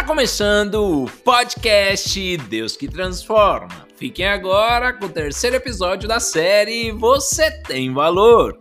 Está começando o podcast Deus que Transforma. Fiquem agora com o terceiro episódio da série Você Tem Valor.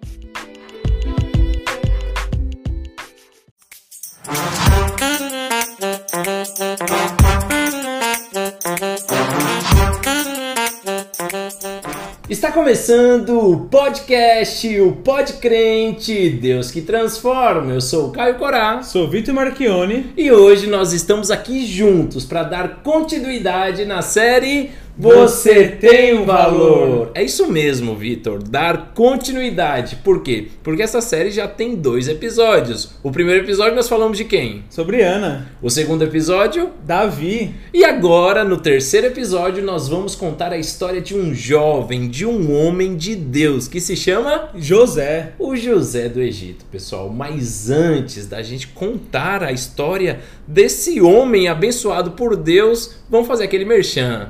Começando o podcast, o Podcrente, Deus que Transforma. Eu sou o Caio Corá. Sou Vitor Marchione. E hoje nós estamos aqui juntos para dar continuidade na série você tem um valor. É isso mesmo, Vitor. Dar continuidade. Por quê? Porque essa série já tem dois episódios. O primeiro episódio nós falamos de quem? Sobre Ana. O segundo episódio? Davi. E agora, no terceiro episódio, nós vamos contar a história de um jovem, de um homem de Deus, que se chama José. O José do Egito, pessoal. Mas antes da gente contar a história desse homem abençoado por Deus, vamos fazer aquele merchan.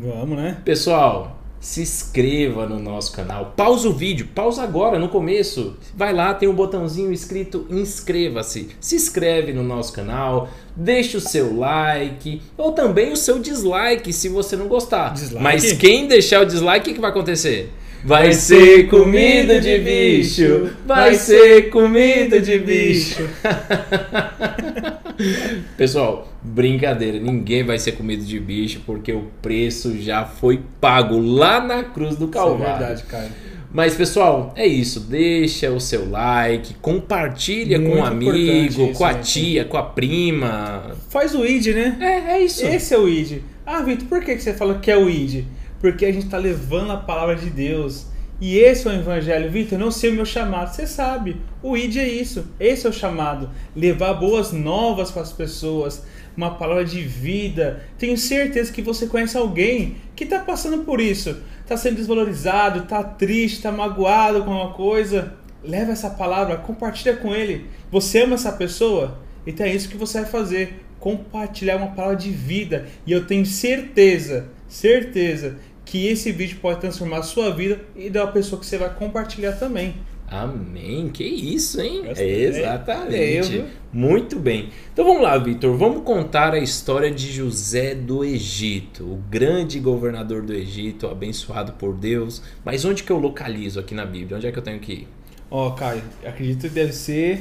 Vamos, né? Pessoal, se inscreva no nosso canal. Pausa o vídeo, pausa agora no começo. Vai lá, tem um botãozinho escrito inscreva-se. Se inscreve no nosso canal, deixa o seu like ou também o seu dislike se você não gostar. Dislike? Mas quem deixar o dislike, o que vai acontecer? Vai ser comida de bicho, vai ser comida de bicho. Pessoal, brincadeira, ninguém vai ser comido de bicho porque o preço já foi pago lá na cruz do Isso é Calvário. verdade, cara. Mas pessoal, é isso. Deixa o seu like, compartilha com Muito um amigo, isso, com a né? tia, com a prima. Faz o ID, né? É, é isso. Esse é o ID. Ah, Vitor, por que que você fala que é o ID? Porque a gente tá levando a palavra de Deus. E esse é o evangelho. Vitor, não sei o meu chamado. Você sabe. O ID é isso. Esse é o chamado. Levar boas novas para as pessoas. Uma palavra de vida. Tenho certeza que você conhece alguém que está passando por isso. Está sendo desvalorizado, está triste, está magoado com alguma coisa. Leva essa palavra, compartilha com ele. Você ama essa pessoa? Então é isso que você vai fazer. Compartilhar uma palavra de vida. E eu tenho certeza, certeza, que esse vídeo pode transformar a sua vida e da pessoa que você vai compartilhar também. Amém. Que isso, hein? Gostei. Exatamente. Eu, viu? Muito bem. Então vamos lá, Vitor. Vamos contar a história de José do Egito, o grande governador do Egito, abençoado por Deus. Mas onde que eu localizo aqui na Bíblia? Onde é que eu tenho que ir? Ó, Caio, acredito que deve ser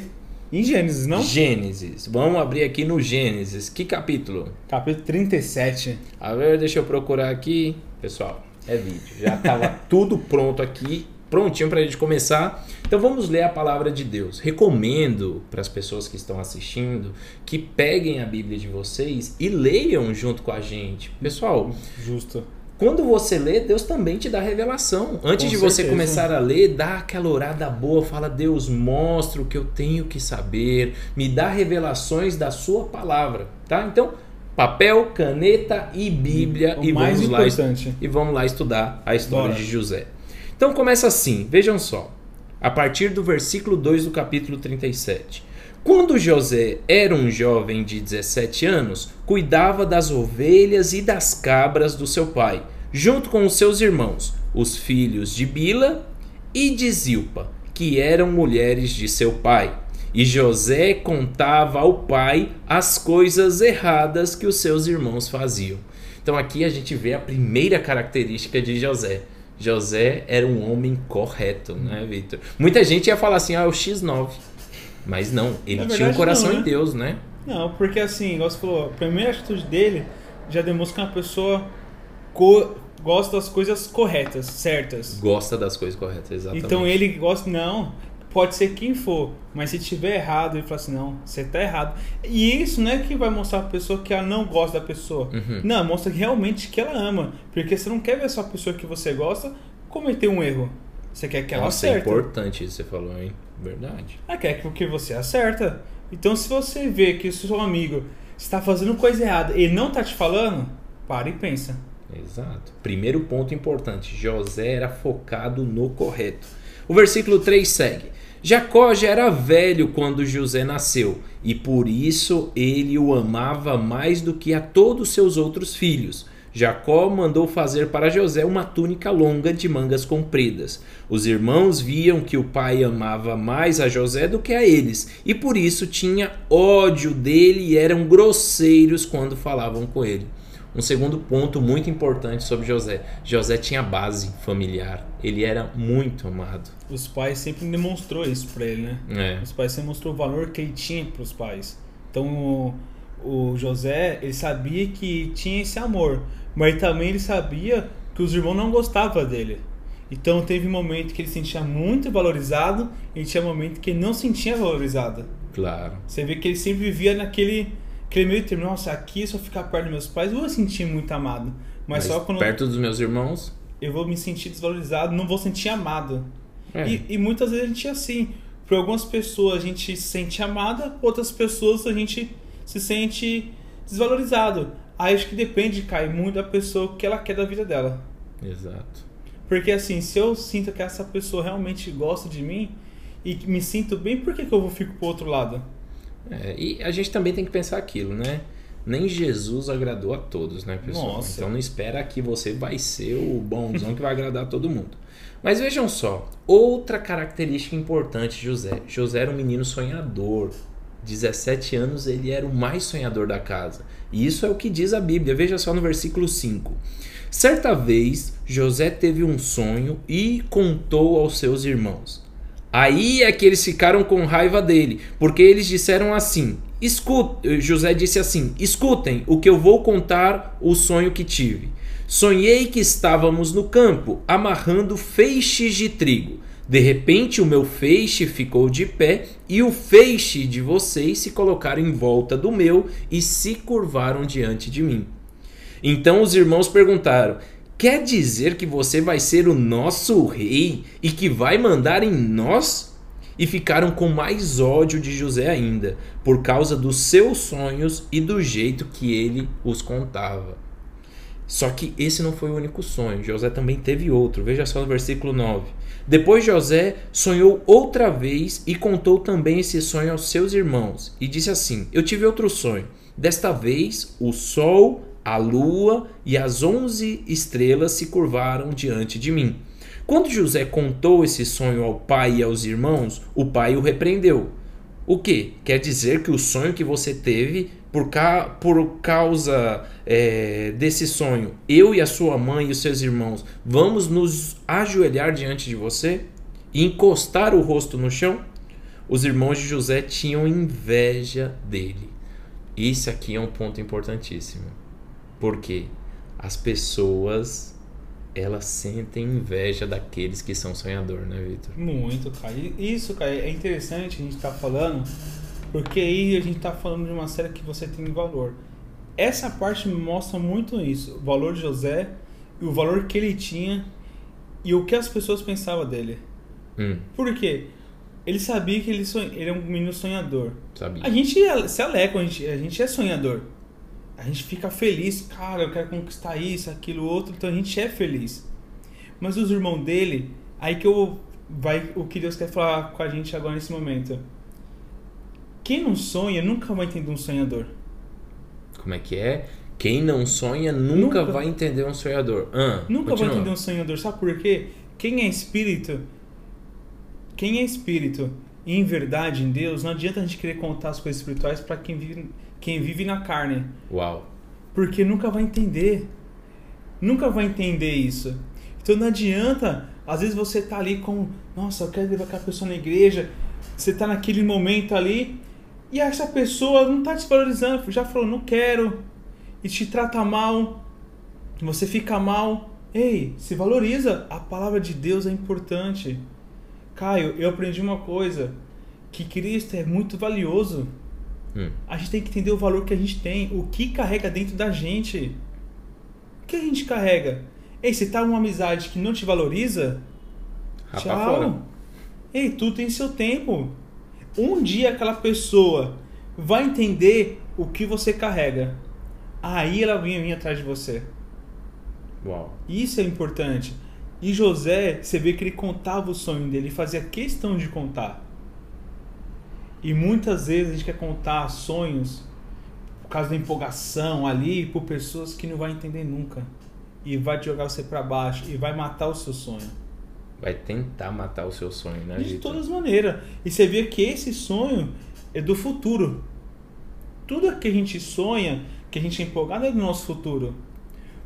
em Gênesis, não? Gênesis. Vamos abrir aqui no Gênesis. Que capítulo? Capítulo 37. A ver, deixa eu procurar aqui. Pessoal, é vídeo. Já estava tudo pronto aqui, prontinho para a gente começar. Então vamos ler a palavra de Deus. Recomendo para as pessoas que estão assistindo que peguem a Bíblia de vocês e leiam junto com a gente. Pessoal, Justo. quando você lê, Deus também te dá revelação. Antes Com de você certeza. começar a ler, dá aquela orada boa, fala: Deus, mostra o que eu tenho que saber, me dá revelações da sua palavra, tá? Então, papel, caneta e Bíblia O e vamos lá importante. e vamos lá estudar a história Bora. de José. Então começa assim, vejam só. A partir do versículo 2 do capítulo 37. Quando José era um jovem de 17 anos, cuidava das ovelhas e das cabras do seu pai, junto com os seus irmãos, os filhos de Bila e de Zilpa, que eram mulheres de seu pai. E José contava ao pai as coisas erradas que os seus irmãos faziam. Então aqui a gente vê a primeira característica de José. José era um homem correto, né, Victor? Muita gente ia falar assim, ah, é o X9. Mas não, ele tinha um coração não, em né? Deus, né? Não, porque assim, igual você falou, a primeira atitude dele já demonstra que uma pessoa co- gosta das coisas corretas, certas. Gosta das coisas corretas, exatamente. Então ele gosta, não, pode ser quem for, mas se tiver errado, ele fala assim, não, você tá errado. E isso não é que vai mostrar a pessoa que ela não gosta da pessoa. Uhum. Não, mostra realmente que ela ama. Porque você não quer ver só a pessoa que você gosta cometer um erro. Você quer que ela Nossa, é acerte. importante isso que você falou, hein? Verdade. Ela quer que você acerta. Então se você vê que o seu amigo está fazendo coisa errada e não tá te falando, para e pensa. Exato. Primeiro ponto importante: José era focado no correto. O versículo 3 segue: Jacó já era velho quando José nasceu, e por isso ele o amava mais do que a todos seus outros filhos. Jacó mandou fazer para José uma túnica longa de mangas compridas. Os irmãos viam que o pai amava mais a José do que a eles, e por isso tinha ódio dele e eram grosseiros quando falavam com ele. Um segundo ponto muito importante sobre José: José tinha base familiar. Ele era muito amado. Os pais sempre demonstrou isso para ele, né? É. Os pais sempre mostrou o valor que ele tinha para os pais. Então o, o José ele sabia que tinha esse amor, mas também ele sabia que os irmãos não gostavam dele. Então teve momento que ele se sentia muito valorizado e tinha momento que ele não se sentia valorizado. Claro. Você vê que ele sempre vivia naquele aquele meio termo, nossa, aqui se eu ficar perto dos meus pais, eu vou me sentir muito amado. Mas, Mas só quando perto dos meus irmãos. eu vou me sentir desvalorizado, não vou sentir amado. É. E, e muitas vezes a gente é assim. Por algumas pessoas a gente se sente amada, outras pessoas a gente se sente desvalorizado. Aí acho que depende, cai muito da pessoa que ela quer da vida dela. Exato. Porque assim, se eu sinto que essa pessoa realmente gosta de mim e me sinto bem, por que, que eu vou fico pro outro lado? É, e a gente também tem que pensar aquilo, né? Nem Jesus agradou a todos, né, pessoal? Nossa. Então não espera que você vai ser o bonzão que vai agradar todo mundo. Mas vejam só, outra característica importante de José. José era um menino sonhador. 17 anos ele era o mais sonhador da casa. E isso é o que diz a Bíblia. Veja só no versículo 5. Certa vez, José teve um sonho e contou aos seus irmãos. Aí é que eles ficaram com raiva dele, porque eles disseram assim: Escuta, José disse assim: Escutem o que eu vou contar o sonho que tive. Sonhei que estávamos no campo, amarrando feixes de trigo. De repente, o meu feixe ficou de pé e o feixe de vocês se colocaram em volta do meu e se curvaram diante de mim. Então os irmãos perguntaram: Quer dizer que você vai ser o nosso rei e que vai mandar em nós? E ficaram com mais ódio de José ainda, por causa dos seus sonhos e do jeito que ele os contava. Só que esse não foi o único sonho. José também teve outro. Veja só no versículo 9. Depois José sonhou outra vez e contou também esse sonho aos seus irmãos. E disse assim: Eu tive outro sonho. Desta vez o sol, a lua e as onze estrelas se curvaram diante de mim. Quando José contou esse sonho ao pai e aos irmãos, o pai o repreendeu. O que? Quer dizer que o sonho que você teve, por, ca... por causa é, desse sonho, eu e a sua mãe e os seus irmãos vamos nos ajoelhar diante de você e encostar o rosto no chão? Os irmãos de José tinham inveja dele. Isso aqui é um ponto importantíssimo. Porque as pessoas elas sentem inveja daqueles que são sonhador, né, Vitor? Muito, cara. E Isso, cara, é interessante a gente estar falando, porque aí a gente está falando de uma série que você tem valor. Essa parte mostra muito isso, o valor de José e o valor que ele tinha e o que as pessoas pensavam dele. Hum, Por quê? Ele sabia que ele, sonha, ele é um menino sonhador. sabia. A gente se alegra, a gente, a gente é sonhador. A gente fica feliz, cara, eu quero conquistar isso, aquilo, outro, então a gente é feliz. Mas os irmãos dele, aí que eu vai o que Deus quer falar com a gente agora nesse momento. Quem não sonha nunca vai entender um sonhador. Como é que é? Quem não sonha nunca, Nunca. vai entender um sonhador. Ah, Nunca continua. vai entender um sonhador. Sabe por quê? Quem é espírito, quem é espírito em verdade em Deus, não adianta a gente querer contar as coisas espirituais para quem vive, quem vive na carne. Uau. Porque nunca vai entender. Nunca vai entender isso. Então não adianta, às vezes você tá ali com, nossa, eu quero levar aquela pessoa na igreja, você tá naquele momento ali, e essa pessoa não tá te valorizando, já falou, não quero, e te trata mal, você fica mal. Ei, se valoriza, a palavra de Deus é importante. Caio, eu aprendi uma coisa, que Cristo é muito valioso. Hum. A gente tem que entender o valor que a gente tem, o que carrega dentro da gente. O que a gente carrega? Ei, você tá numa amizade que não te valoriza? Rapa Tchau. fora. Ei, tudo tem seu tempo. Um dia aquela pessoa vai entender o que você carrega. Aí ela vinha vir atrás de você. Uau. Isso é importante. E José, você vê que ele contava o sonho dele, ele fazia questão de contar. E muitas vezes a gente quer contar sonhos causa da empolgação ali, por pessoas que não vai entender nunca. E vai jogar você para baixo e vai matar o seu sonho. Vai tentar matar o seu sonho, né, De todas as maneiras. E você vê que esse sonho é do futuro. Tudo que a gente sonha, que a gente é empolgado é do nosso futuro.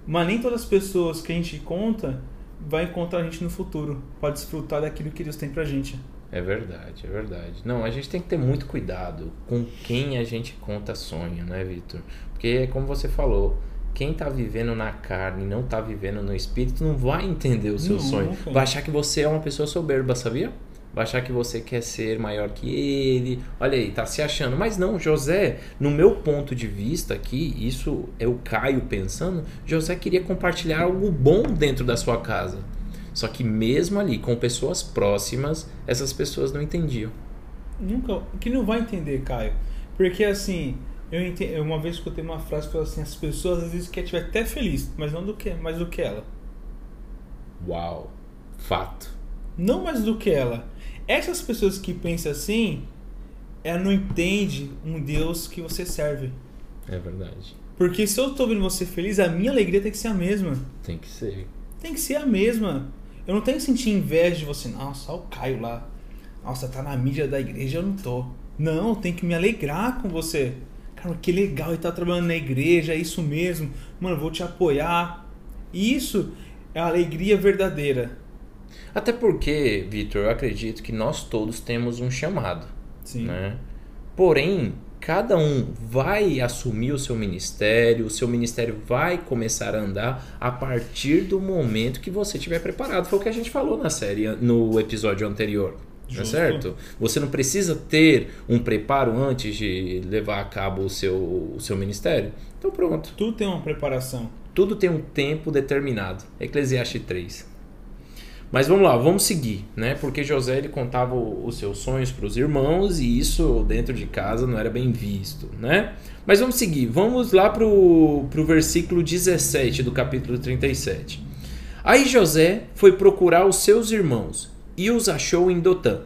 Mas nem todas as pessoas que a gente conta vai encontrar a gente no futuro. Pode desfrutar daquilo que Deus tem pra gente. É verdade, é verdade. Não, a gente tem que ter muito cuidado com quem a gente conta sonho, né, Vitor? Porque, como você falou, quem tá vivendo na carne e não tá vivendo no espírito não vai entender o seu Nunca. sonho. Vai achar que você é uma pessoa soberba, sabia? Vai achar que você quer ser maior que ele. Olha aí, tá se achando. Mas não, José, no meu ponto de vista aqui, isso é o Caio pensando, José queria compartilhar algo bom dentro da sua casa. Só que mesmo ali, com pessoas próximas, essas pessoas não entendiam. Nunca. Que não vai entender, Caio. Porque assim, eu ente- uma vez escutei uma frase que falou assim: as pessoas às vezes querem te ver até feliz, mas não do que, mais do que ela. Uau, fato. Não mais do que ela. Essas pessoas que pensam assim, ela não entende um Deus que você serve. É verdade. Porque se eu tô vendo você feliz, a minha alegria tem que ser a mesma. Tem que ser. Tem que ser a mesma. Eu não tenho que sentir inveja de você. Nossa, olha o Caio lá. Nossa, tá na mídia da igreja, eu não tô. Não, eu tenho que me alegrar com você. Cara, que legal ele tá trabalhando na igreja, é isso mesmo. Mano, eu vou te apoiar. Isso é a alegria verdadeira. Até porque, Vitor, eu acredito que nós todos temos um chamado. Sim. né? Porém, cada um vai assumir o seu ministério, o seu ministério vai começar a andar a partir do momento que você estiver preparado. Foi o que a gente falou na série, no episódio anterior. Não é Justo. certo? Você não precisa ter um preparo antes de levar a cabo o seu, o seu ministério. Então pronto. Tudo tem uma preparação. Tudo tem um tempo determinado. Eclesiastes 3. Mas vamos lá, vamos seguir, né? Porque José ele contava o- os seus sonhos para os irmãos e isso dentro de casa não era bem visto, né? Mas vamos seguir, vamos lá pro, pro versículo 17 do capítulo 37. Aí José foi procurar os seus irmãos e os achou em Dotã.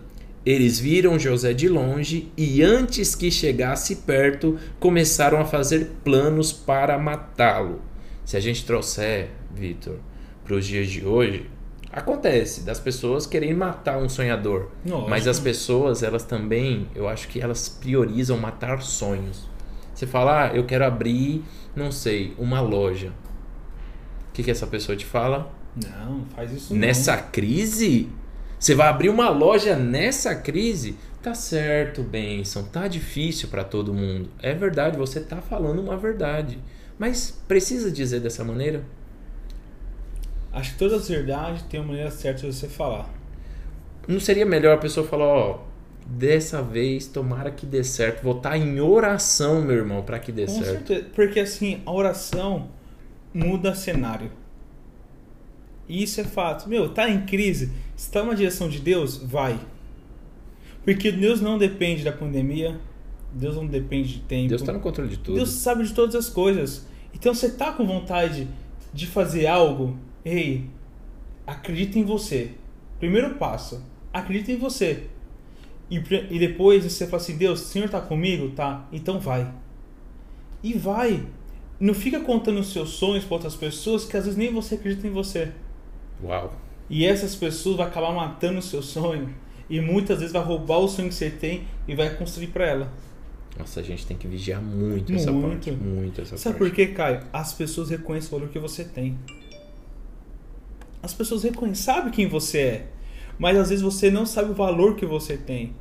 Eles viram José de longe e, antes que chegasse perto, começaram a fazer planos para matá-lo. Se a gente trouxer, Vitor, para os dias de hoje, acontece das pessoas quererem matar um sonhador. Lógico. Mas as pessoas, elas também, eu acho que elas priorizam matar sonhos. Você fala, ah, eu quero abrir, não sei, uma loja. O que, que essa pessoa te fala? Não, faz isso Nessa crise? Você vai abrir uma loja nessa crise? Tá certo, Benção, tá difícil para todo mundo. É verdade, você tá falando uma verdade. Mas precisa dizer dessa maneira? Acho que todas as verdades têm uma maneira certa de você falar. Não seria melhor a pessoa falar, ó, dessa vez tomara que dê certo. Vou estar em oração, meu irmão, para que dê Com certo. certeza. Porque assim, a oração muda cenário. E isso é fato. Meu, tá em crise. Se tá uma direção de Deus, vai. Porque Deus não depende da pandemia. Deus não depende de tempo. Deus tá no controle de tudo. Deus sabe de todas as coisas. Então você tá com vontade de fazer algo? Ei, acredita em você. Primeiro passo, acredita em você. E, e depois você fala assim: Deus, o Senhor tá comigo? Tá, então vai. E vai. Não fica contando os seus sonhos para outras pessoas que às vezes nem você acredita em você. Uau. E essas pessoas vão acabar matando o seu sonho. E muitas vezes vai roubar o sonho que você tem e vai construir para ela. Nossa, a gente tem que vigiar muito, essa Muito. parte. Muito essa Sabe parte. por quê, Caio? As pessoas reconhecem o valor que você tem. As pessoas reconhecem, sabem quem você é. Mas às vezes você não sabe o valor que você tem.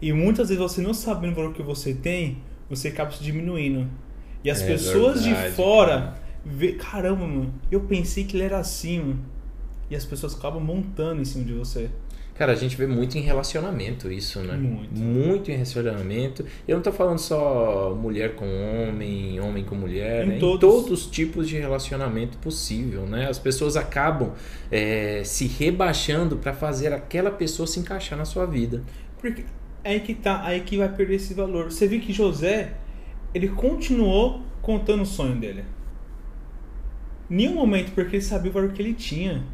E muitas vezes você não sabendo o valor que você tem, você acaba se diminuindo. E as É pessoas verdade, de fora cara. vê, caramba, mano, eu pensei que ele era assim, mano. E as pessoas acabam montando em cima de você. Cara, a gente vê muito em relacionamento isso, né? Muito. Muito em relacionamento. Eu não tô falando só mulher com homem, homem com mulher, Em né? todos. em todos os tipos de relacionamento possível, né? As pessoas acabam é, se rebaixando para fazer aquela pessoa se encaixar na sua vida. Porque é aí que tá, aí que vai perder esse valor. Você viu que José, ele continuou contando o sonho dele. Nenhum momento, porque ele sabia o valor que ele tinha.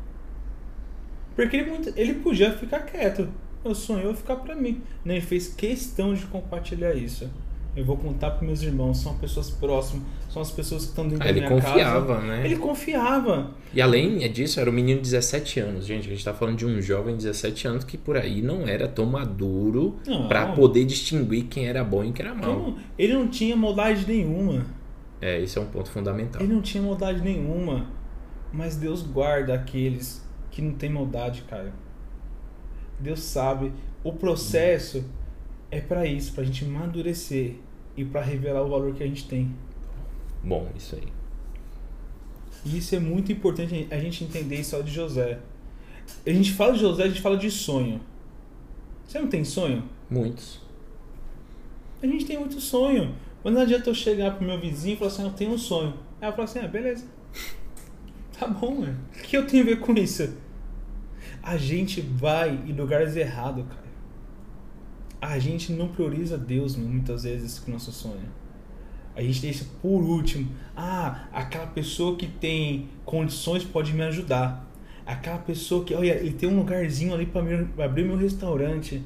Porque ele, ele podia ficar quieto. Eu ficar pra mim. Não, ele fez questão de compartilhar isso. eu vou contar para meus irmãos, são pessoas próximas, são as pessoas que estão dentro Ah, da ele minha confiava, casa. né? Ele confiava. E além disso, era um menino de 17 anos, gente. A gente tá falando de um jovem de 17 anos que por aí não era tão maduro pra poder distinguir quem era bom e quem era mal. Ele não, ele não tinha maldade nenhuma. É, esse é um ponto fundamental. Ele não tinha maldade nenhuma. Mas Deus guarda aqueles que não tem maldade, cara. Deus sabe. O processo é pra isso, pra gente amadurecer e pra revelar o valor que a gente tem. Bom, isso aí. E isso é muito importante a gente entender isso de José. A gente fala de José, a gente fala de sonho. Você não tem sonho? Muitos. A gente tem muito sonho. Mas não adianta eu chegar pro meu vizinho e falar assim, eu tenho um sonho. Aí eu falo assim, ah, beleza. Tá bom, mano. O que eu tenho a ver com isso? A gente vai em lugares errados, cara. A gente não prioriza Deus muitas vezes com nosso sonho. A gente deixa por último. Ah, aquela pessoa que tem condições pode me ajudar. Aquela pessoa que, olha, ele tem um lugarzinho ali para abrir meu restaurante.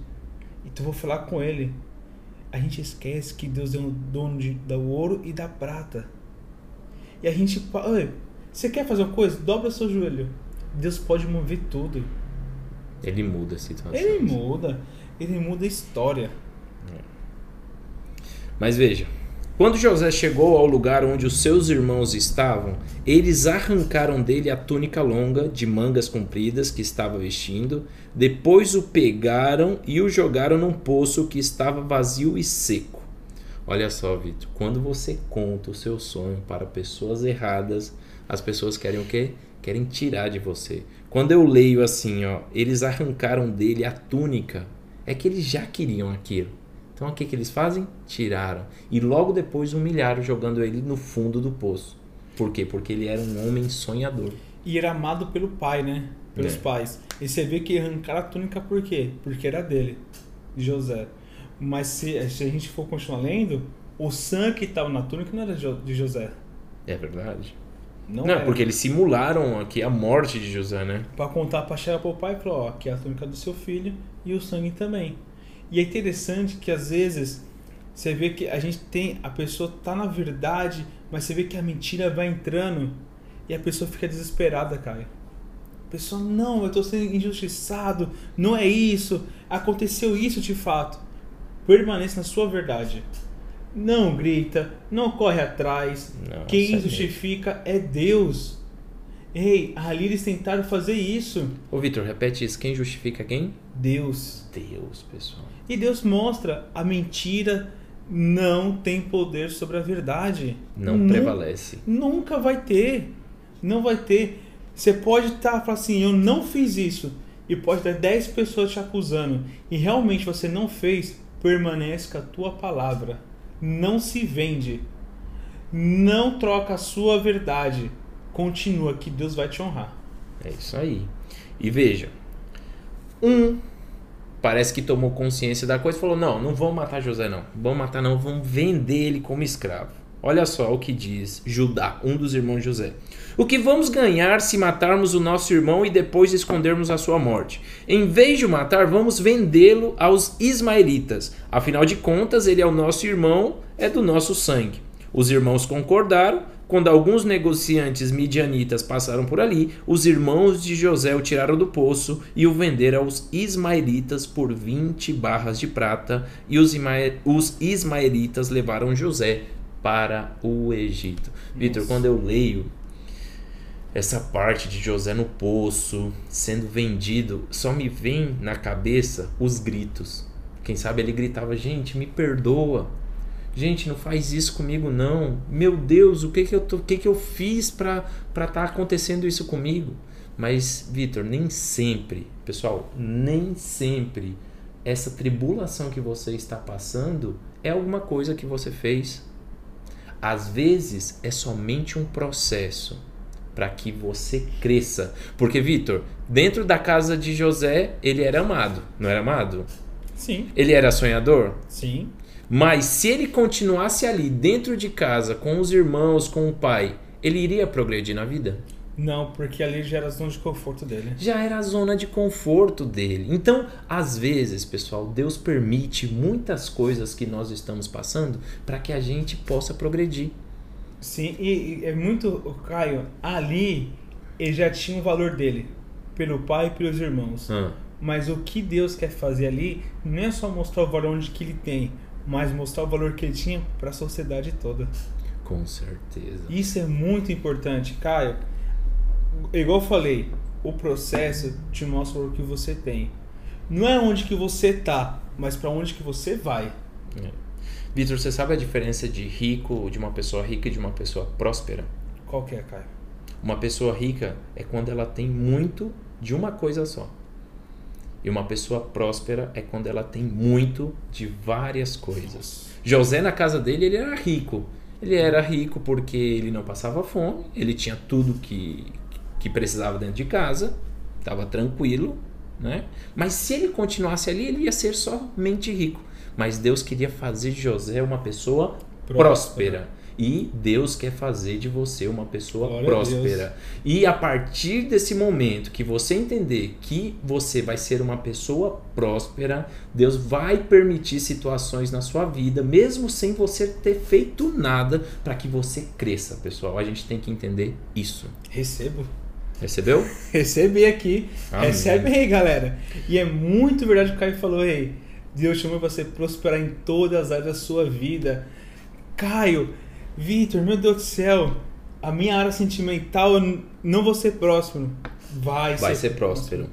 Então vou falar com ele. A gente esquece que Deus é o dono de, do ouro e da prata. E a gente, olha, você quer fazer uma coisa? Dobra seu joelho. Deus pode mover tudo. Ele muda a situação. Ele muda. Ele muda a história. Mas veja, quando José chegou ao lugar onde os seus irmãos estavam, eles arrancaram dele a túnica longa de mangas compridas que estava vestindo, depois o pegaram e o jogaram num poço que estava vazio e seco. Olha só, Vitor, quando você conta o seu sonho para pessoas erradas, as pessoas querem o quê? Querem tirar de você. Quando eu leio assim, ó, eles arrancaram dele a túnica, é que eles já queriam aquilo. Então o que, que eles fazem? Tiraram. E logo depois humilharam, jogando ele no fundo do poço. Por quê? Porque ele era um homem sonhador. E era amado pelo pai, né? Pelos É. pais. E você vê que arrancaram a túnica por quê? Porque era dele, de José. Mas se, se a gente for continuar lendo, o sangue que estava na túnica não era de Jo- de José. É verdade. Não, Não, era. porque eles simularam aqui a morte de José, né? Pra contar pra chegar pro pai e falar, ó, aqui é a túnica do seu filho e o sangue também. E é interessante que às vezes você vê que a gente tem, a pessoa tá na verdade, mas você vê que a mentira vai entrando e a pessoa fica desesperada, cara. A pessoa, não, eu tô sendo injustiçado, não é isso, aconteceu isso de fato. Permaneça na sua verdade. Não grita, não corre atrás. Nossa, Quem é justifica é Deus. Ei, ali eles tentaram fazer isso. Ô, Vitor, repete isso. Quem justifica quem? Deus. Deus, pessoal. E Deus mostra a mentira não tem poder sobre a verdade. Não prevalece. Nunca vai ter. Não vai ter. Você pode estar falando assim, eu não fiz isso. E pode ter 10 pessoas te acusando. E realmente você não fez, permanece com a tua palavra. Não se vende. Não troca a sua verdade. Continua que Deus vai te honrar. É isso aí. E veja, um parece que tomou consciência da coisa e falou: não, não vamos matar José, não. Vamos matar, não, vamos vender ele como escravo. Olha só o que diz Judá, um dos irmãos de José. O que vamos ganhar se matarmos o nosso irmão e depois escondermos a sua morte? Em vez de o matar, vamos vendê-lo aos ismaelitas. Afinal de contas, ele é o nosso irmão, é do nosso sangue. Os irmãos concordaram. Quando alguns negociantes midianitas passaram por ali, os irmãos de José o tiraram do poço e o venderam aos ismaelitas por 20 barras de prata, e os, os ismaelitas levaram José para o Egito. Vitor, quando eu leio essa parte de José no poço, sendo vendido, só me vem na cabeça os gritos. Quem sabe ele gritava: Gente, me perdoa. Gente, não faz isso comigo não. Meu Deus, o que que eu, tô, o que que eu fiz para estar tá acontecendo isso comigo? Mas, Vitor, nem sempre, pessoal, nem sempre essa tribulação que você está passando é alguma coisa que você fez. Às vezes é somente um processo para que você cresça. Porque, Vitor, dentro da casa de José, ele era amado, não era amado? Sim, Ele era sonhador? sim. Mas se ele continuasse ali dentro de casa, com os irmãos, com o pai, ele iria progredir na vida? Não, porque ali já era a zona de conforto dele. Já era a zona de conforto dele. Então, às vezes, pessoal, Deus permite muitas coisas que nós estamos passando para que a gente possa progredir. Sim, e, e é muito. o Caio, ali ele já tinha o valor dele, pelo pai e pelos irmãos. Ah, Mas o que Deus quer fazer ali não é só mostrar o valor onde que ele tem, mas mostrar o valor que ele tinha para a sociedade toda. com certeza. Isso é muito importante, Caio. Igual eu falei, o processo te mostra o que você tem. Não é onde que você tá, mas para onde que você vai. Vitor, você sabe a diferença de rico, de uma pessoa rica e de uma pessoa próspera? Qual que é, Caio? Uma pessoa rica é quando ela tem muito de uma coisa só. E uma pessoa próspera é quando ela tem muito de várias coisas. José, na casa dele, ele era rico. Ele era rico porque ele não passava fome, ele tinha tudo que, que precisava dentro de casa, estava tranquilo, né? Mas se ele continuasse ali, ele ia ser somente rico. Mas Deus queria fazer de José uma pessoa Próspera. próspera. E Deus quer fazer de você uma pessoa Glória a próspera. E a partir desse momento que você entender que você vai ser uma pessoa próspera, Deus vai permitir situações na sua vida, mesmo sem você ter feito nada, para que você cresça, pessoal. A gente tem que entender isso. Recebo. Recebeu? Recebi aqui. Amém. Recebe aí, galera. E é muito verdade o que o Caio falou aí. Deus chama você prosperar em todas as áreas da sua vida. Caio, Vitor, meu Deus do céu, a minha área sentimental eu não vou ser próspero. Vai, Vai ser próspero.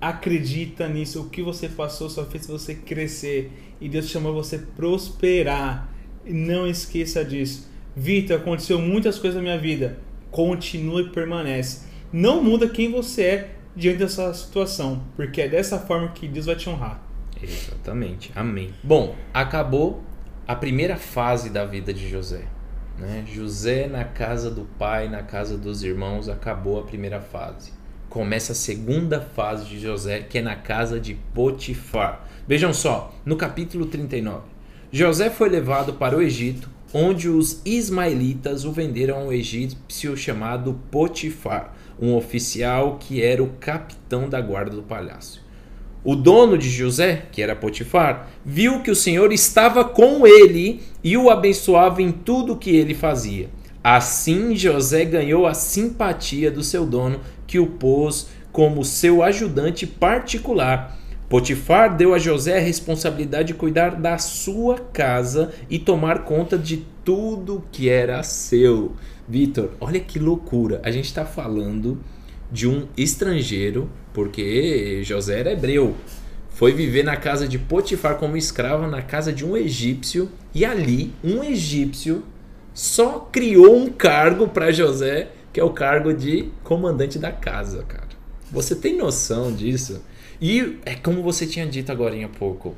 Acredita nisso. O que você passou só fez você crescer. E Deus chamou você prosperar. E não esqueça disso. Vitor, aconteceu muitas coisas na minha vida. Continua e permanece. Não muda quem você é diante dessa situação. Porque é dessa forma que Deus vai te honrar. Exatamente. Amém. Bom, acabou a primeira fase da vida de José. Né? José na casa do pai, na casa dos irmãos, acabou a primeira fase. Começa a segunda fase de José, que é na casa de Potifar. Vejam só, no capítulo 39. José foi levado para o Egito, onde os ismaelitas o venderam a um egípcio chamado Potifar, um oficial que era o capitão da guarda do palácio. O dono de José, que era Potifar, viu que o Senhor estava com ele e o abençoava em tudo que ele fazia. Assim, José ganhou a simpatia do seu dono, que o pôs como seu ajudante particular. Potifar deu a José a responsabilidade de cuidar da sua casa e tomar conta de tudo que era seu. Vitor, olha que loucura. A gente está falando de um estrangeiro, porque José era hebreu. Foi viver na casa de Potifar como escravo na casa de um egípcio e ali um egípcio só criou um cargo para José, que é o cargo de comandante da casa, cara. Você tem noção disso? E é como você tinha dito agora há pouco.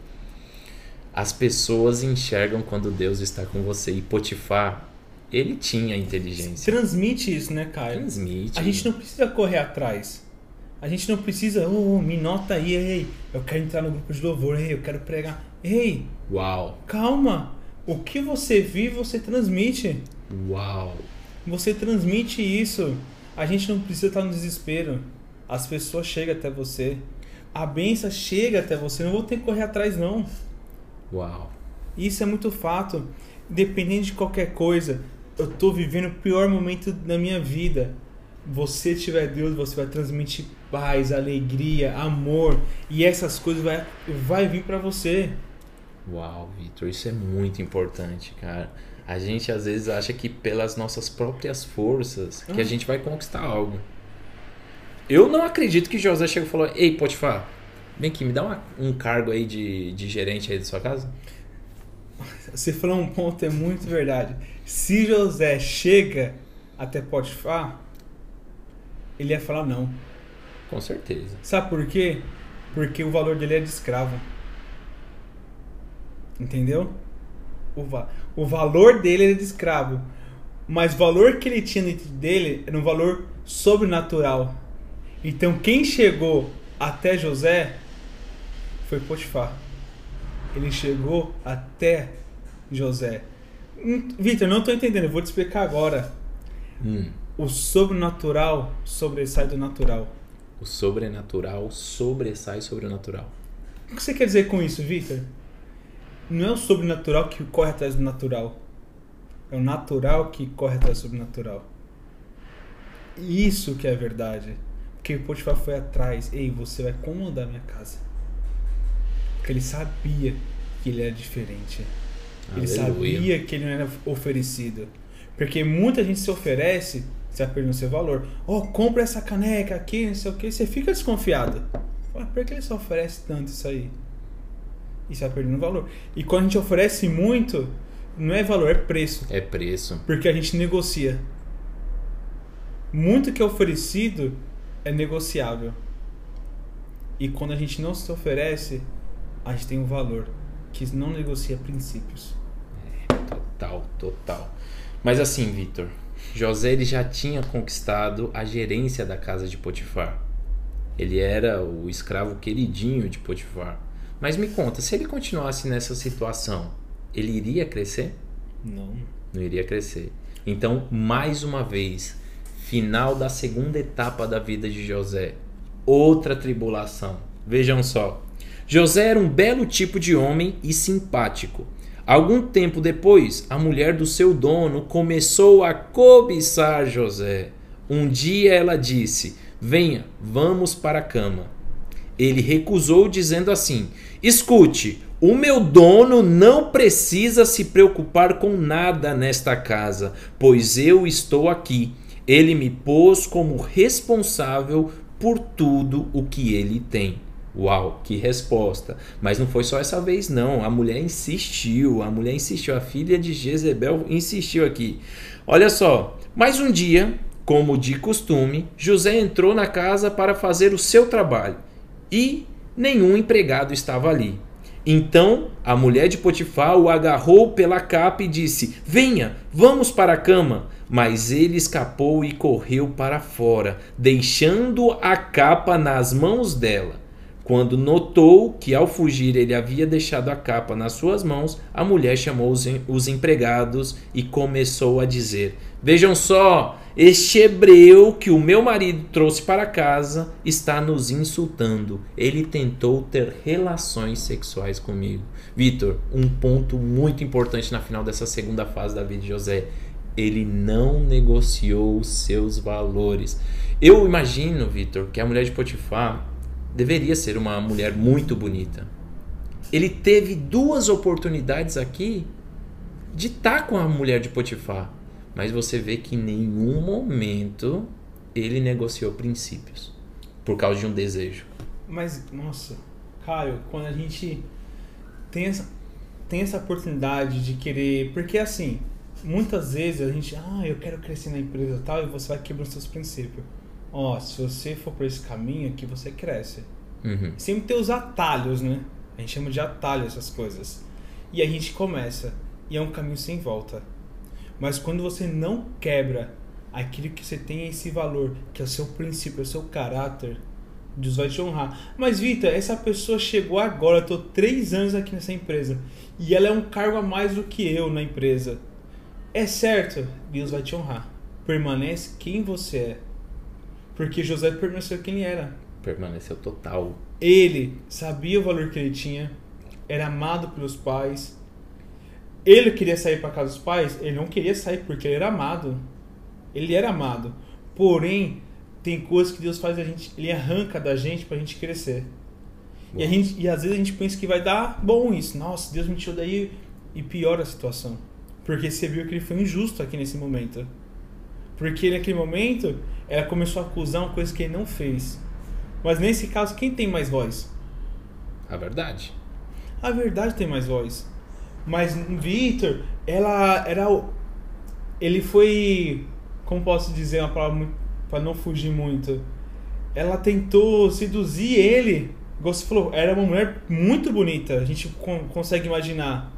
As pessoas enxergam quando Deus está com você. E Potifar, ele tinha inteligência. Transmite isso, né, Caio? Transmite. A gente não precisa correr atrás. A gente não precisa, oh, me nota aí, ei, eu quero entrar no grupo de louvor, ei, eu quero pregar. Ei, Uau, calma. O que você vive, você transmite. uau. Você transmite isso. A gente não precisa estar no desespero. As pessoas chegam até você. A benção chega até você. Não vou ter que correr atrás, não. Uau. Isso é muito fato. Independente de qualquer coisa, eu tô vivendo o pior momento da minha vida. Você tiver Deus, você vai transmitir paz, alegria, amor e essas coisas vai, vai vir para você. Uau, Vitor, isso é muito importante, cara. A gente às vezes acha que pelas nossas próprias forças que a Ah. gente vai conquistar algo. Eu não acredito que José chegou e falou: Ei, Potifar, vem aqui, me dá uma- um cargo aí de, de gerente aí da sua casa. Você falou um ponto é muito verdade. Se José chega até Potifar, ele ia falar não. Com certeza. Sabe por quê? Porque o valor dele é de escravo. Entendeu? O, va o valor dele é de escravo. Mas o valor que ele tinha dentro dele era um valor sobrenatural. Então quem chegou até José foi Potifar. Ele chegou até José. Hum, Vitor, não estou entendendo, eu vou te explicar agora. Hum, O sobrenatural sobressai do natural. O sobrenatural sobressai sobre o natural. O que você quer dizer com isso, Victor? Não é o sobrenatural que corre atrás do natural. É o natural que corre atrás do sobrenatural. Isso que é verdade. Porque o Potifar foi atrás. Ei, você vai comandar minha casa. Porque ele sabia que ele era diferente. Ele Aleluia. sabia que ele não era oferecido. Porque muita gente se oferece, você vai perdendo seu valor. Oh, compra essa caneca aqui, não sei o que. Você fica desconfiado. Fala, por que ele só oferece tanto isso aí? E você vai perdendo valor. E quando a gente oferece muito, não é valor, é preço. É preço. Porque a gente negocia. Muito que é oferecido é negociável. E quando a gente não se oferece, a gente tem um valor que não negocia princípios. Total, total. Mas assim, Vitor, José ele já tinha conquistado a gerência da casa de Potifar. Ele era o escravo queridinho de Potifar. Mas me conta, se ele continuasse nessa situação, ele iria crescer? Não. Não iria crescer. Então, mais uma vez, final da segunda etapa da vida de José. Outra tribulação. Vejam só. José era um belo tipo de homem e simpático. Algum tempo depois, a mulher do seu dono começou a cobiçar José. Um dia ela disse: Venha, vamos para a cama. Ele recusou, dizendo assim: Escute, o meu dono não precisa se preocupar com nada nesta casa, pois eu estou aqui. Ele me pôs como responsável por tudo o que ele tem. Uau, que resposta! Mas não foi só essa vez, não. A mulher insistiu, a mulher insistiu, a filha de Jezebel insistiu aqui. Olha só, mais um dia, como de costume, José entrou na casa para fazer o seu trabalho e nenhum empregado estava ali. Então a mulher de Potifar o agarrou pela capa e disse: Venha, vamos para a cama. Mas ele escapou e correu para fora, deixando a capa nas mãos dela. Quando notou que ao fugir ele havia deixado a capa nas suas mãos, a mulher chamou os, os empregados e começou a dizer: Vejam só, este hebreu que o meu marido trouxe para casa está nos insultando. Ele tentou ter relações sexuais comigo. Vitor, um ponto muito importante na final dessa segunda fase da vida de José. Ele não negociou os seus valores. Eu imagino, Vitor, que a mulher de Potifar deveria ser uma mulher muito bonita. Ele teve duas oportunidades aqui de estar com a mulher de Potifar, mas você vê que em nenhum momento ele negociou princípios por causa de um desejo. Mas, nossa, Caio, quando a gente tem essa, tem essa oportunidade de querer. Porque assim, muitas vezes a gente, ah, eu quero crescer na empresa tal, e você vai quebrando seus princípios. Ó, se você for por esse caminho aqui, você cresce. Uhum. Sempre tem os atalhos, né? A gente chama de atalho essas coisas. E a gente começa. E é um caminho sem volta. Mas quando você não quebra aquilo que você tem esse valor, que é o seu princípio, é o seu caráter, Deus vai te honrar. Mas, Vitor, essa pessoa chegou agora, eu tô três anos aqui nessa empresa. E ela é um cargo a mais do que eu na empresa. É certo, Deus vai te honrar. Permanece quem você é. Porque José permaneceu quem ele era. Permaneceu total. Ele sabia o valor que ele tinha, era amado pelos pais. Ele queria sair para casa dos pais, ele não queria sair porque ele era amado. Ele era amado. Porém, tem coisas que Deus faz a gente, ele arranca da gente pra gente crescer. E, a gente, e às vezes a gente pensa que vai dar bom isso. Nossa, Deus me tirou daí e piora a situação. Porque você viu que ele foi injusto aqui nesse momento. Porque naquele momento ela começou a acusar uma coisa que ele não fez. Mas nesse caso, quem tem mais voz? A verdade. A verdade tem mais voz. Mas Victor, ela era. o- Ele foi. Como posso dizer uma palavra para não fugir muito? Ela tentou seduzir ele. Você falou, era uma mulher muito bonita. A gente con- consegue imaginar.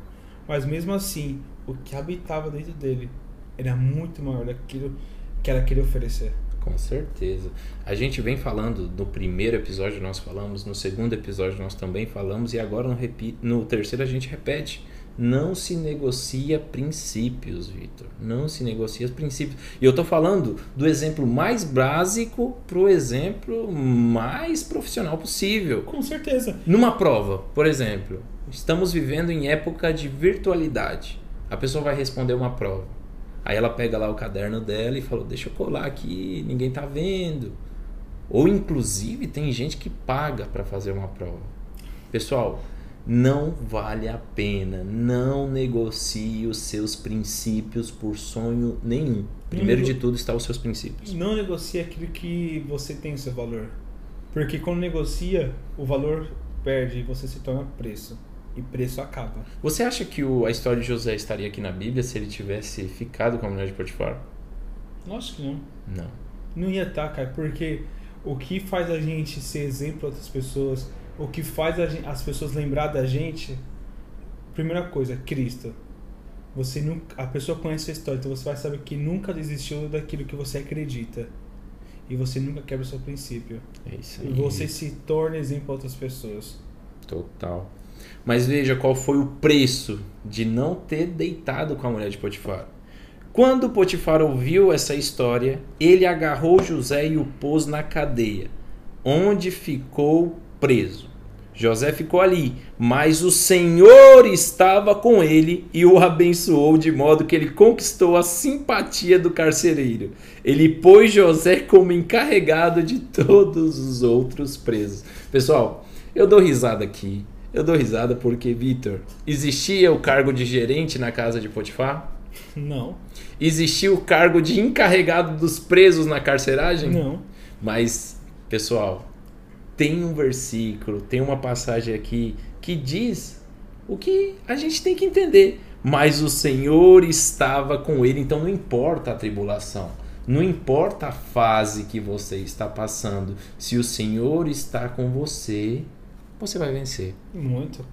Mas mesmo assim, o que habitava dentro dele era muito maior daquilo que ela queria oferecer. Com certeza. A gente vem falando, no primeiro episódio nós falamos, no segundo episódio nós também falamos, e agora no, repi- no terceiro a gente repete. Não se negocia princípios, Vitor. Não se negocia princípios. E eu estou falando do exemplo mais básico para o exemplo mais profissional possível. Com certeza. Numa prova, por exemplo, estamos vivendo em época de virtualidade. A pessoa vai responder uma prova. Aí ela pega lá o caderno dela e fala: Deixa eu colar aqui, ninguém tá vendo. Ou inclusive tem gente que paga para fazer uma prova. Pessoal, não vale a pena. Não negocie os seus princípios por sonho nenhum. Primeiro de tudo está os seus princípios. Não negocie aquilo que você tem o seu valor. Porque quando negocia, o valor perde e você se torna preço. E preço acaba. Você acha que o, a história de José estaria aqui na Bíblia se ele tivesse ficado com a mulher de Potifar? Acho que não. Não. Não ia estar, cara, porque o que faz a gente ser exemplo para outras pessoas, o que faz gente, as pessoas lembrar da gente, primeira coisa, Cristo. Você nunca, a pessoa conhece a história, então você vai saber que nunca desistiu daquilo que você acredita. E você nunca quebra o seu princípio. É isso aí. E você se torna exemplo para outras pessoas. Total. Mas veja qual foi o preço de não ter deitado com a mulher de Potifar. Quando Potifar ouviu essa história, ele agarrou José e o pôs na cadeia, onde ficou preso. José ficou ali, mas o Senhor estava com ele e o abençoou de modo que ele conquistou a simpatia do carcereiro. Ele pôs José como encarregado de todos os outros presos. Pessoal, eu dou risada aqui. Eu dou risada porque, Vitor, existia o cargo de gerente na casa de Potifar? Não. Existia o cargo de encarregado dos presos na carceragem? Não. Mas, pessoal, tem um versículo, tem uma passagem aqui que diz o que a gente tem que entender. Mas o Senhor estava com ele, então não importa a tribulação, não importa a fase que você está passando, se o Senhor está com você, você vai vencer. Muito.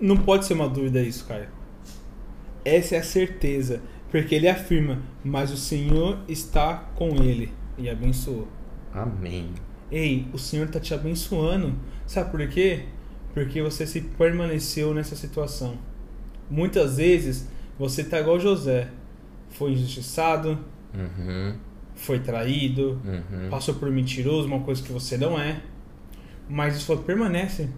Não pode ser uma dúvida isso, cara. Essa é a certeza, porque ele afirma: Mas o Senhor está com ele e abençoou. Amém. Ei, o Senhor está te abençoando. Sabe por quê? Porque você se permaneceu nessa situação. Muitas vezes você está igual José. Foi injustiçado, uhum. foi traído, uhum. passou por mentiroso, uma coisa que você não é. Mas isso permanece.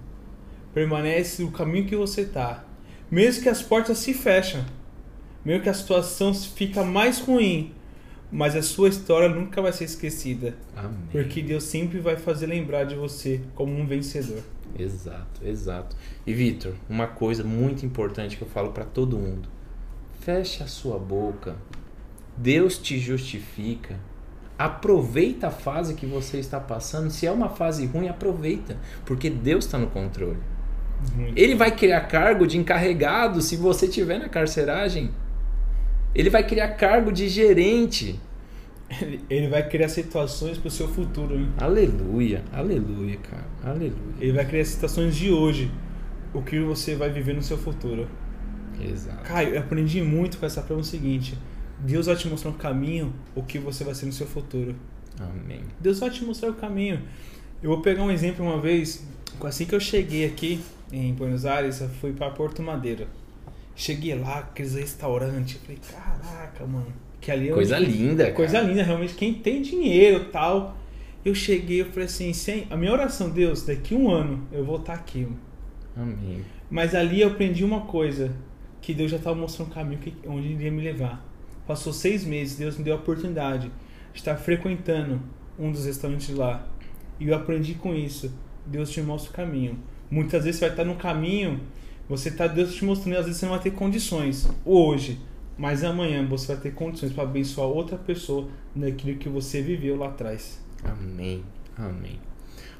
Permanece o caminho que você está. Mesmo que as portas se fecham, mesmo que a situação fica mais ruim, mas a sua história nunca vai ser esquecida. Amém. Porque Deus sempre vai fazer lembrar de você como um vencedor. Exato, exato. E Vitor, uma coisa muito importante que eu falo para todo mundo: feche a sua boca. Deus te justifica. Aproveita a fase que você está passando. Se é uma fase ruim, aproveita, porque Deus está no controle. Muito Ele vai criar cargo de encarregado se você estiver na carceragem. Ele vai criar cargo de gerente. Ele, ele vai criar situações para o seu futuro. Hein? Aleluia, aleluia, cara, aleluia. Ele vai criar situações de hoje. O que você vai viver no seu futuro. Exato. Caio, eu aprendi muito com essa prova o seguinte: Deus vai te mostrar um caminho, o que você vai ser no seu futuro. Amém. Deus vai te mostrar o caminho. Eu vou pegar um exemplo uma vez. Assim que eu cheguei aqui em Buenos Aires, eu fui para Porto Madeira. Cheguei lá, aqueles restaurantes. Falei, caraca, mano. Que ali é Coisa onde- linda, cara. Coisa linda, realmente. Quem tem dinheiro e tal. Eu cheguei, eu falei assim, sem, a minha oração, Deus, daqui um ano eu vou estar aqui. mano. Amém. Mas ali eu aprendi uma coisa, que Deus já estava mostrando o caminho que, onde ele iria me levar. Passou seis meses, Deus me deu a oportunidade de estar frequentando um dos restaurantes lá. E eu aprendi com isso. Deus te mostra o caminho. Muitas vezes você vai estar no caminho, você tá Deus te mostrando, e às vezes você não vai ter condições hoje, mas amanhã você vai ter condições para abençoar outra pessoa naquilo que você viveu lá atrás. Amém. Amém.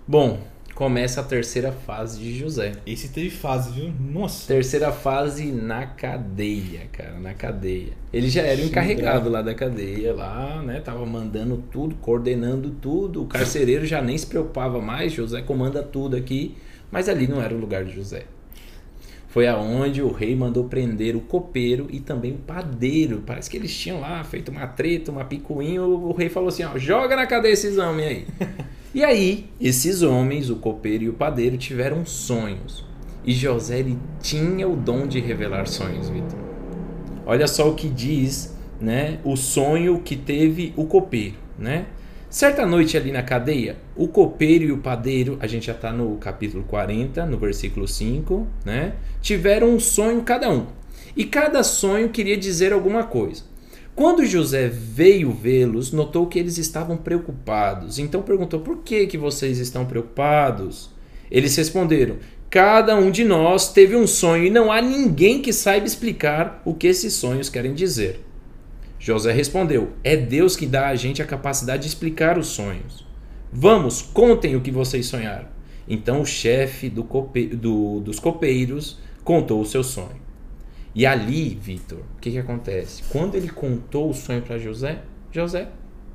Bom, começa a terceira fase de José. Esse teve fase, viu? Nossa. Terceira fase na cadeia, cara, na cadeia. Ele já era o encarregado lá da cadeia, lá, né? Tava mandando tudo, coordenando tudo. O carcereiro já nem se preocupava mais, José comanda tudo aqui, mas ali não era o lugar de José. Foi aonde o rei mandou prender o copeiro e também o padeiro. Parece que eles tinham lá feito uma treta, uma picuinha. O rei falou assim: ó, joga na cadeia esses homens aí. e aí, esses homens, o copeiro e o padeiro, tiveram sonhos. E José tinha o dom de revelar sonhos, Vitor. Olha só o que diz, né, o sonho que teve o copeiro, né? Certa noite ali na cadeia, o copeiro e o padeiro, a gente já está no capítulo 40, no versículo 5, né? Tiveram um sonho cada um. E cada sonho queria dizer alguma coisa. Quando José veio vê-los, notou que eles estavam preocupados. Então perguntou: Por que, que vocês estão preocupados? Eles responderam: Cada um de nós teve um sonho e não há ninguém que saiba explicar o que esses sonhos querem dizer. José respondeu: É Deus que dá a gente a capacidade de explicar os sonhos. Vamos, contem o que vocês sonharam. Então o chefe do cope... do... dos copeiros contou o seu sonho. E ali, Vitor, o que, que acontece? Quando ele contou o sonho para José, José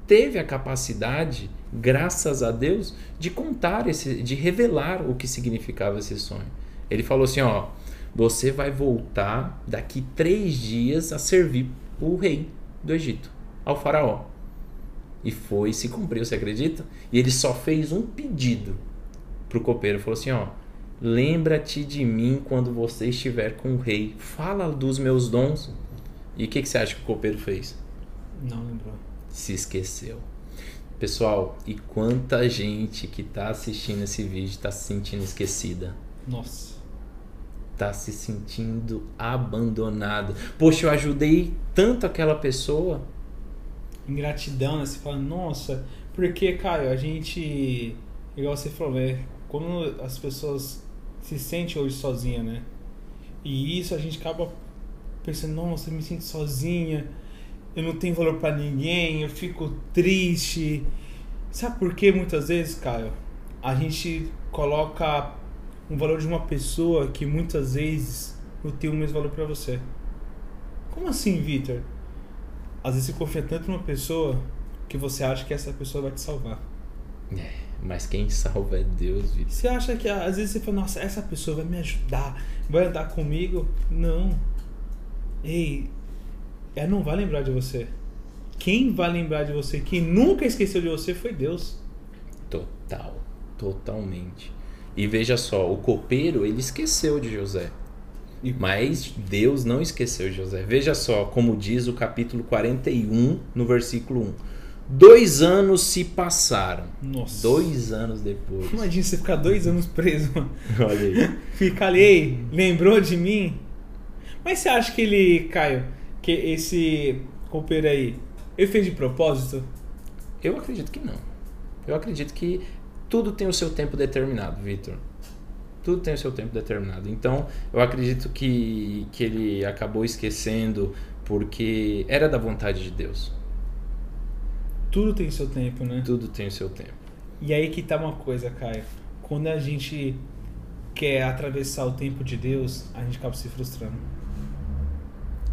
teve a capacidade, graças a Deus, de contar esse, de revelar o que significava esse sonho. Ele falou assim: ó, você vai voltar daqui três dias a servir o rei do Egito, ao faraó. E foi, se cumpriu, você acredita? E ele só fez um pedido pro copeiro, falou assim, ó, lembra-te de mim quando você estiver com o rei, fala dos meus dons. E o que, que você acha que o copeiro fez? Não lembrou. Se esqueceu. Pessoal, e quanta gente que está assistindo esse vídeo está se sentindo esquecida? Nossa tá se sentindo abandonado. Poxa, eu ajudei tanto aquela pessoa. Ingratidão, né? Você fala, nossa, porque, Caio, a gente, igual você falou, né? Quando as pessoas se sentem hoje sozinha, né? E isso a gente acaba pensando, nossa, eu me sinto sozinha, eu não tenho valor para ninguém, eu fico triste. Sabe por que muitas vezes, Caio? A gente coloca um valor de uma pessoa que muitas vezes não tem o mesmo valor para você. Como assim, Victor? Às vezes você confia tanto numa pessoa que você acha que essa pessoa vai te salvar. É, mas quem salva é Deus, Victor. Você acha que às vezes você fala, nossa, essa pessoa vai me ajudar, vai andar comigo? Não. Ei, ela não vai lembrar de você. Quem vai lembrar de você, quem nunca esqueceu de você foi Deus. Total, totalmente. E veja só, o copeiro ele esqueceu de José. Mas Deus não esqueceu de José. Veja só como diz o capítulo 41, no versículo 1. Dois anos se passaram. Nossa. Dois anos depois. Imagina você ficar dois anos preso. Olha aí. Fica ali, lembrou de mim? Mas você acha que ele, Caio, que esse copeiro aí, ele fez de propósito? Eu acredito que não. Eu acredito que tudo tem o seu tempo determinado, Vitor. Tudo tem o seu tempo determinado. Então, eu acredito que, que ele acabou esquecendo porque era da vontade de Deus. Tudo tem seu tempo, né? Tudo tem o seu tempo. E aí que tá uma coisa, Caio. Quando a gente quer atravessar o tempo de Deus, a gente acaba se frustrando.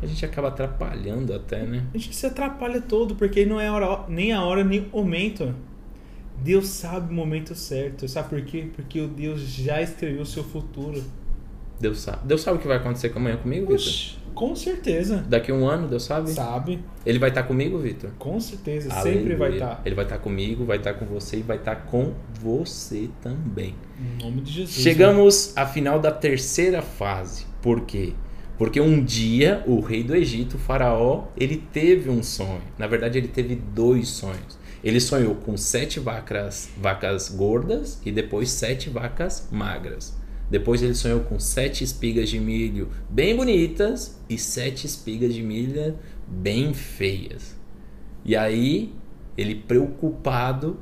A gente acaba atrapalhando até, né? A gente se atrapalha todo, porque não é hora, nem a hora, nem o momento. Deus sabe o momento certo. Sabe por quê? Porque o Deus já escreveu o seu futuro. Deus sabe. Deus sabe o que vai acontecer amanhã comigo, Vitor? Com certeza. Daqui a um ano, Deus sabe? Sabe. Ele vai estar comigo, Vitor? Com certeza, Aleluia. sempre vai estar. Ele vai estar comigo, vai estar com você e vai estar com você também. Em nome de Jesus. Chegamos à final da terceira fase. Por quê? Porque um dia o rei do Egito, o faraó, ele teve um sonho. Na verdade, ele teve dois sonhos. Ele sonhou com sete vacas, vacas gordas e depois sete vacas magras. Depois ele sonhou com sete espigas de milho bem bonitas e sete espigas de milho bem feias. E aí, ele preocupado,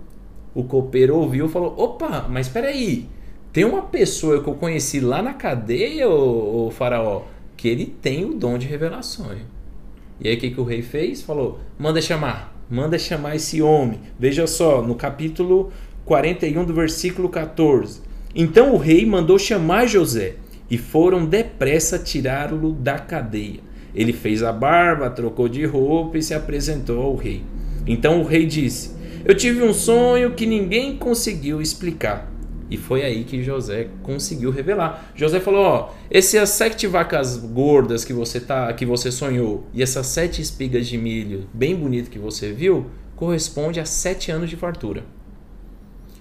o copeiro ouviu e falou: opa, mas espera aí, tem uma pessoa que eu conheci lá na cadeia, o, faraó, que ele tem o dom de revelações. E aí o que, que o rei fez? Falou: manda chamar manda chamar esse homem. Veja só, no capítulo 41 do versículo 14. Então o rei mandou chamar José e foram depressa tirá-lo da cadeia. Ele fez a barba, trocou de roupa e se apresentou ao rei. Então o rei disse: Eu tive um sonho que ninguém conseguiu explicar. E foi aí que José conseguiu revelar. José falou: ó, essas sete vacas gordas que você tá, que você sonhou e essas sete espigas de milho bem bonito que você viu corresponde a sete anos de fartura.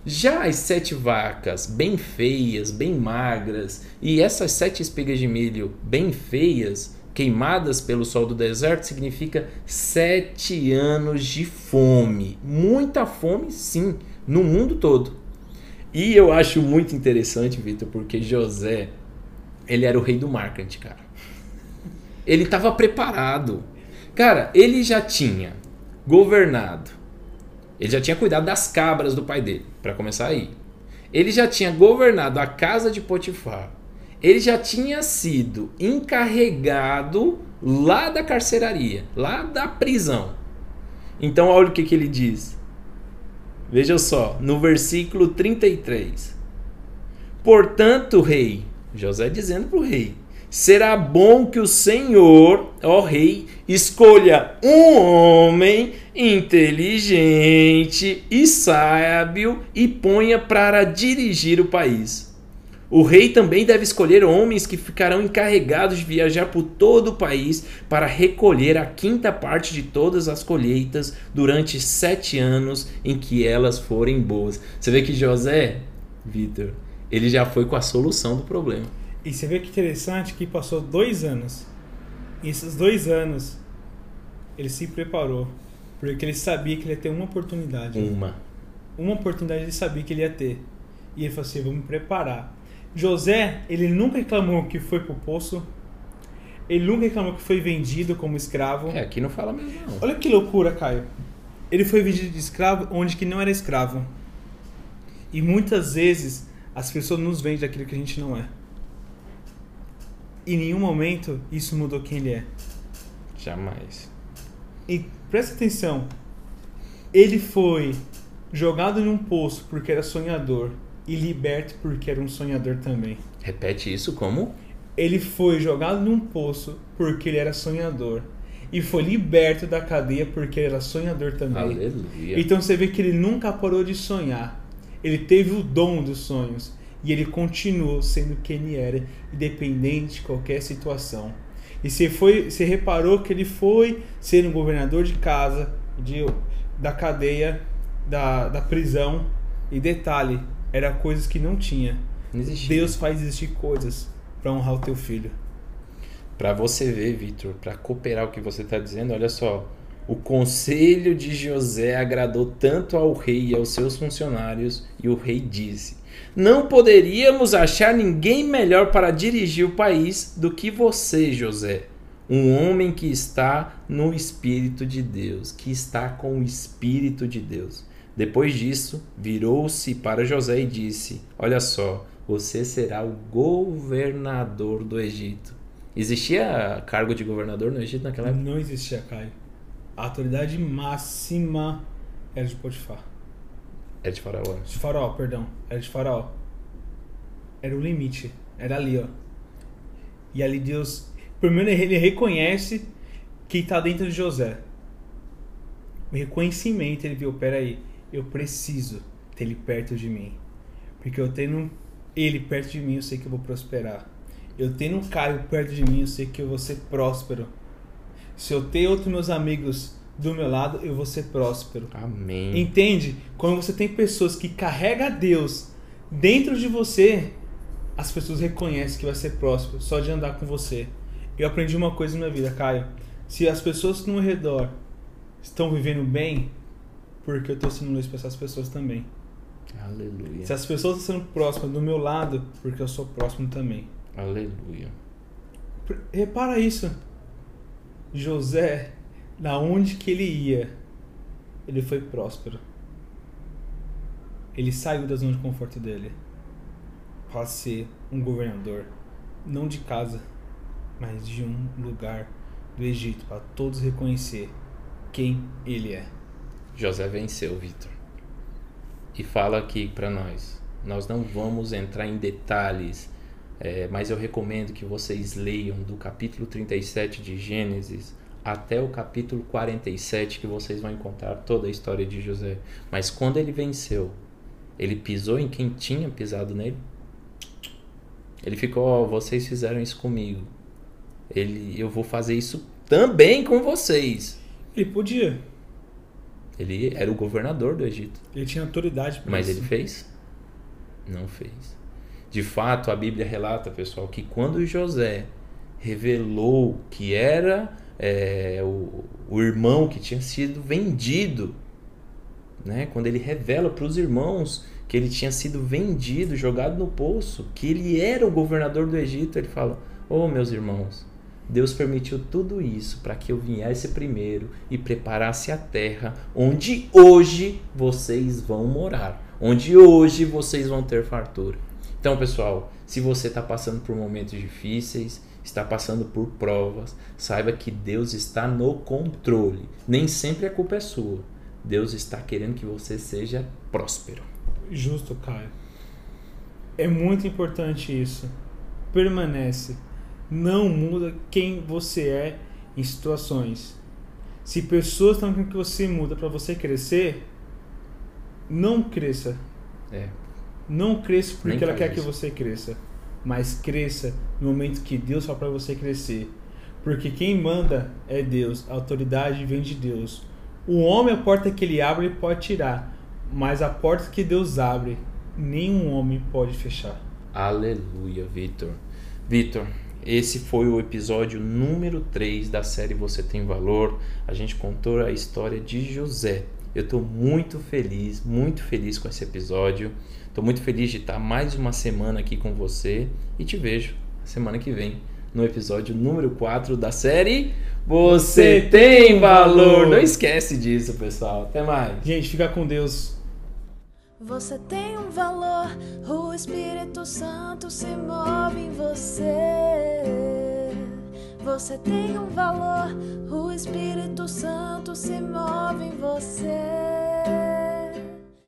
Já as sete vacas bem feias, bem magras, e essas sete espigas de milho bem feias, queimadas pelo sol do deserto, significa sete anos de fome. Muita fome, sim, no mundo todo. E eu acho muito interessante, Vitor, porque José, ele era o rei do marketing, cara. Ele estava preparado. Cara, ele já tinha governado. Ele já tinha cuidado das cabras do pai dele, para começar aí. Ele já tinha governado a casa de Potifar. Ele já tinha sido encarregado lá da carceraria, lá da prisão. Então, olha o que, que ele diz. Veja só, no versículo 33. Portanto, rei, José dizendo para o rei: será bom que o Senhor, ó rei, escolha um homem inteligente e sábio e ponha para dirigir o país. O rei também deve escolher homens que ficarão encarregados de viajar por todo o país para recolher a quinta parte de todas as colheitas durante sete anos em que elas forem boas. Você vê que José, Vitor, ele já foi com a solução do problema. E você vê que interessante que passou dois anos. E esses dois anos ele se preparou. Porque ele sabia que ele ia ter uma oportunidade. Uma. Uma oportunidade ele sabia que ele ia ter. E ele falou assim: me preparar. José, ele nunca reclamou que foi pro poço. Ele nunca reclamou que foi vendido como escravo. É, aqui não fala mesmo não. Olha que loucura, Caio. Ele foi vendido de escravo onde que não era escravo. E muitas vezes as pessoas nos vendem daquilo que a gente não é. Em nenhum momento isso mudou quem ele é. Jamais. E presta atenção. Ele foi jogado em um poço porque era sonhador e liberto porque era um sonhador também. Repete isso como? Ele foi jogado num poço porque ele era sonhador e foi liberto da cadeia porque ele era sonhador também. Aleluia. Então você vê que ele nunca parou de sonhar. Ele teve o dom dos sonhos e ele continuou sendo quem ele era, independente de qualquer situação. E você foi, você reparou que ele foi ser um governador de casa, de, da cadeia, da, da prisão. E detalhe, era coisas que não tinha. Não. Deus faz existir coisas para honrar o teu filho. Para você ver, Vitor, para cooperar o que você está dizendo, olha só. O conselho de José agradou tanto ao rei e aos seus funcionários, e o rei disse: Não poderíamos achar ninguém melhor para dirigir o país do que você, José. Um homem que está no Espírito de Deus, que está com o Espírito de Deus. Depois disso, virou-se para José e disse: Olha só, você será o governador do Egito. Existia cargo de governador no Egito naquela época? Não existia, Caio. A autoridade máxima era de Potifar. Era de Faraó. De Faraó, perdão. Era de Faraó. Era o limite. Era ali, ó. E ali Deus. Primeiro ele reconhece que está dentro de José. O reconhecimento, ele viu, peraí, eu preciso ter ele perto de mim. Porque eu tendo ele perto de mim, eu sei que eu vou prosperar. Eu tendo Caio perto de mim, eu sei que eu vou ser próspero. Se eu ter outros meus amigos do meu lado, eu vou ser próspero. Amém. Entende? Quando você tem pessoas que carregam Deus dentro de você, as pessoas reconhecem que vai ser próspero só de andar com você. Eu aprendi uma coisa na minha vida, Caio. Se as pessoas no meu redor estão vivendo bem, porque eu estou sendo luz para essas pessoas também. Aleluia. Se as pessoas estão sendo próximas do meu lado, porque eu sou próximo também. Aleluia. Repara isso. José, na onde que ele ia, ele foi próspero. Ele saiu da zona de conforto dele para ser um governador, não de casa, mas de um lugar do Egito, para todos reconhecer quem ele é. José venceu, Vitor. E fala aqui para nós. Nós não vamos entrar em detalhes, é, mas eu recomendo que vocês leiam do capítulo 37 de Gênesis até o capítulo 47 que vocês vão encontrar toda a história de José. Mas quando ele venceu, ele pisou em quem tinha pisado nele. Ele ficou, ó, oh, vocês fizeram isso comigo. Ele, eu vou fazer isso também com vocês. Ele podia. Ele era o governador do Egito. Ele tinha autoridade para Mas isso. ele fez? Não fez. De fato, a Bíblia relata, pessoal, que quando José revelou que era é, o, o irmão que tinha sido vendido, né? quando ele revela para os irmãos que ele tinha sido vendido, jogado no poço, que ele era o governador do Egito, ele fala: Oh, meus irmãos, Deus permitiu tudo isso para que eu viesse primeiro e preparasse a terra onde hoje vocês vão morar, onde hoje vocês vão ter fartura. Então, pessoal, se você está passando por momentos difíceis, está passando por provas, saiba que Deus está no controle. Nem sempre a culpa é sua. Deus está querendo que você seja próspero. Justo, Caio. É muito importante isso. Permanece. Não muda quem você é em situações. Se pessoas estão querendo que você muda para você crescer, não cresça. É, Não cresça porque Nem ela quer que isso. você cresça. Mas cresça no momento que Deus fala para você crescer. Porque quem manda é Deus. A autoridade vem de Deus. O homem, a porta que ele abre, ele pode tirar. Mas a porta que Deus abre, nenhum homem pode fechar. Aleluia, Vitor. Vitor, esse foi o episódio número 3 da série Você Tem Valor. A gente contou a história de José. Eu estou muito feliz, muito feliz com esse episódio. Estou muito feliz de estar mais uma semana aqui com você e te vejo semana que vem no episódio número 4 da série Você Tem Valor. Não esquece disso, pessoal. Até mais. Gente, fica com Deus. Você tem um valor, o Espírito Santo se move em você. Você tem um valor, o Espírito Santo se move em você.